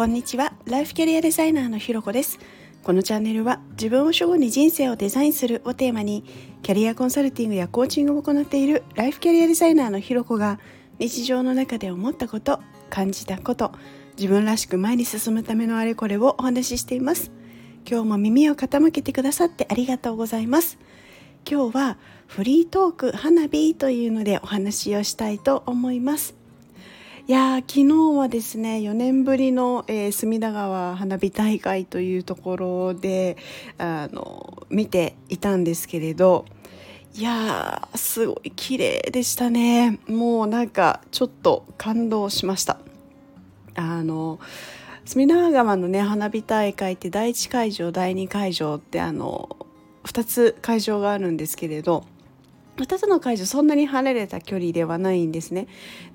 こんにちは。ライフキャリアデザイナーのひろこです。このチャンネルは自分を主語に人生をデザインするをテーマにキャリアコンサルティングやコーチングを行っているライフキャリアデザイナーのひろこが日常の中で思ったこと感じたこと自分らしく前に進むためのあれこれをお話ししています。今日も耳を傾けてくださってありがとうございます。今日はフリートーク花火というのでお話をしたいと思います。いや昨日はですね4年ぶりの、えー、隅田川花火大会というところであの見ていたんですけれどいやーすごい綺麗でしたね。もうなんかちょっと感動しました。あの隅田川のね花火大会って第1会場第2会場ってあの2つ会場があるんですけれど2つの会場そんなに離れた距離ではないんですね。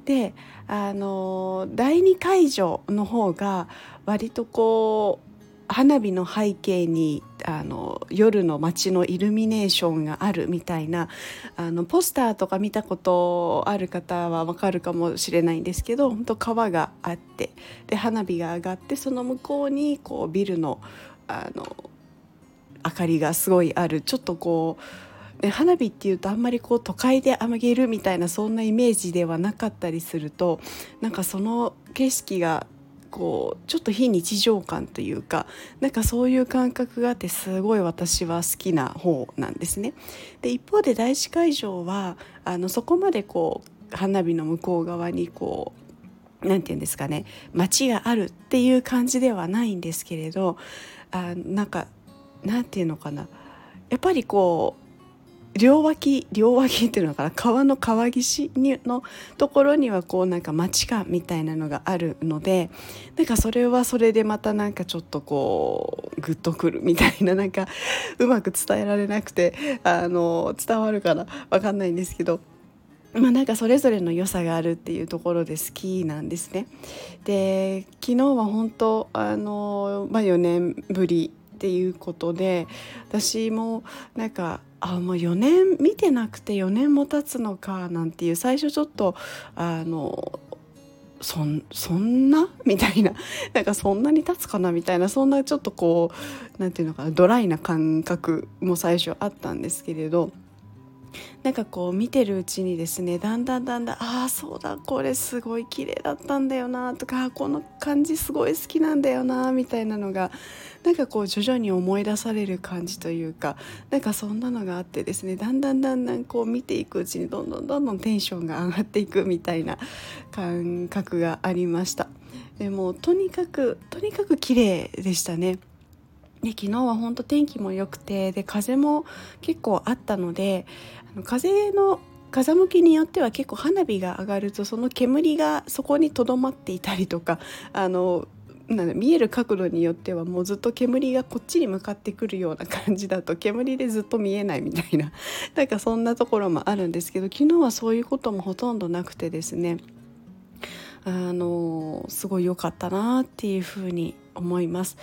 であの第2会場の方が割とこう花火の背景にあの夜の街のイルミネーションがあるみたいなあのポスターとか見たことある方はわかるかもしれないんですけど本当川があってで花火が上がってその向こうにこうビルのあの明かりがすごいあるちょっとこうで花火っていうとあんまりこう都会であげるみたいなそんなイメージではなかったりするとなんかその景色がこうちょっと非日常感というかなんかそういう感覚があってすごい私は好きな方なんですね。で一方で第一会場はあのそこまでこう花火の向こう側にこう何て言うんですかね街があるっていう感じではないんですけれどあなんかなんて言うのかなやっぱりこう両脇両脇っていうのかな川の川岸にのところにはこうなんか町かみたいなのがあるのでなんかそれはそれでまたなんかちょっとこうグッとくるみたいななんかうまく伝えられなくてあの伝わるかな分かんないんですけど。まあ、なんかそれぞれの良さがあるっていうところで好きなんですね。で昨日は本当あの、まあ、4年ぶりっていうことで私もなんかあもう4年見てなくて4年も経つのかなんていう最初ちょっとあのそんそんな？みたいな。なんかそんなに経つかなみたいな。そんなちょっとこう何て言うのかなドライな感覚も最初あったんですけれど。なんかこう見てるうちにですねだんだんだんだんああそうだこれすごい綺麗だったんだよなとかこの感じすごい好きなんだよなみたいなのがなんかこう徐々に思い出される感じというかなんかそんなのがあってですねだんだんだんだんこう見ていくうちにどんどんどんどんテンションが上がっていくみたいな感覚がありました。でもとにかくとにかく綺麗でしたね。で昨日は本当天気も良くてで風も結構あったのであの風の風向きによっては結構花火が上がるとその煙がそこにとどまっていたりとか あのなん見える角度によってはもうずっと煙がこっちに向かってくるような感じだと煙でずっと見えないみたいな なんかそんなところもあるんですけど昨日はそういうこともほとんどなくてですねあのすごい良かったなっていうふうに思います。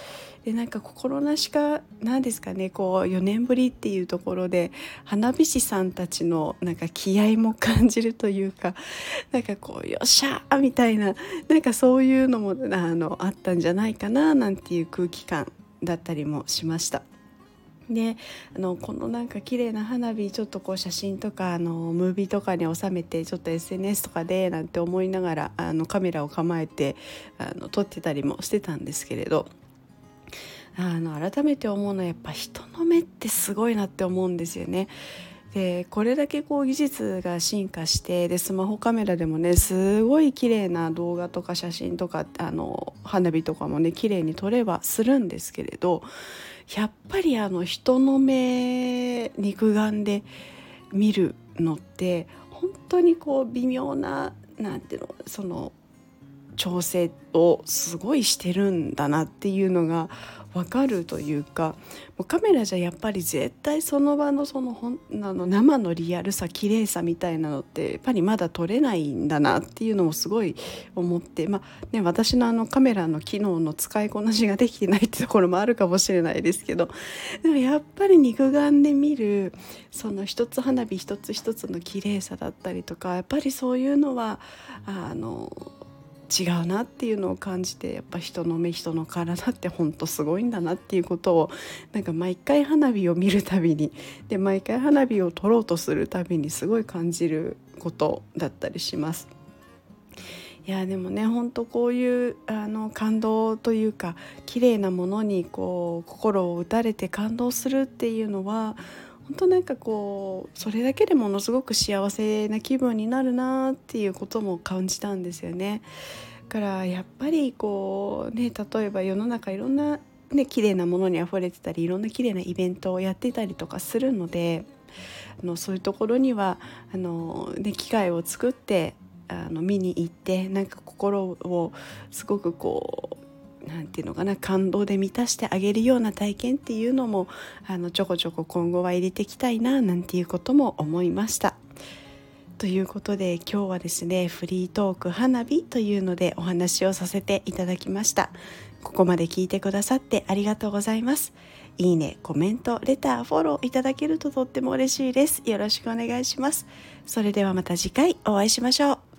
でなんか心なしか何ですかねこう4年ぶりっていうところで花火師さんたちのなんか気合も感じるというか なんかこうよっしゃーみたいななんかそういうのもあのあったんじゃないかななんていう空気感だったりもしました。であのこのなんか綺麗な花火ちょっとこう写真とかあのムービーとかに収めてちょっと SNS とかでなんて思いながらあのカメラを構えてあの撮ってたりもしてたんですけれどあの改めて思うのはやっぱ人の目ってすごいなって思うんですよね。でこれだけこう技術が進化してでスマホカメラでもねすごい綺麗な動画とか写真とかあの花火とかもね綺麗に撮ればするんですけれどやっぱりあの人の目肉眼で見るのって本当にこう微妙ななんていうのその調整をすごいしてるんだなっていうのが分かるというかもうカメラじゃやっぱり絶対その場のそのほんあの生のリアルさ綺麗さみたいなのってやっぱりまだ撮れないんだなっていうのもすごい思って、まあね、私のあのカメラの機能の使いこなしができてないってところもあるかもしれないですけどでもやっぱり肉眼で見るその一つ花火一つ一つの綺麗さだったりとかやっぱりそういうのはあの違うなっていうのを感じてやっぱ人の目人の体って本当すごいんだなっていうことをなんか毎回花火を見るたびにで毎回花火を撮ろうとするたびにすごい感じることだったりします。いやでもねほんとこういうあの感動というか綺麗なものにこう心を打たれて感動するっていうのは本当なんかこうそれだけでものすごく幸せな気分になるなっていうことも感じたんですよね。だからやっぱりこうね例えば世の中いろんなね綺麗なものにあふれてたりいろんな綺麗なイベントをやってたりとかするのであのそういうところにはあの、ね、機会を作ってあの見に行ってなんか心をすごくこうなんていうのかな感動で満たしてあげるような体験っていうのもあのちょこちょこ今後は入れていきたいななんていうことも思いました。ということで今日はですねフリートーク花火というのでお話をさせていただきました。ここまで聞いてくださってありがとうございます。いいねコメントレターフォローいただけるととっても嬉しいです。よろしくお願いします。それではまた次回お会いしましょう。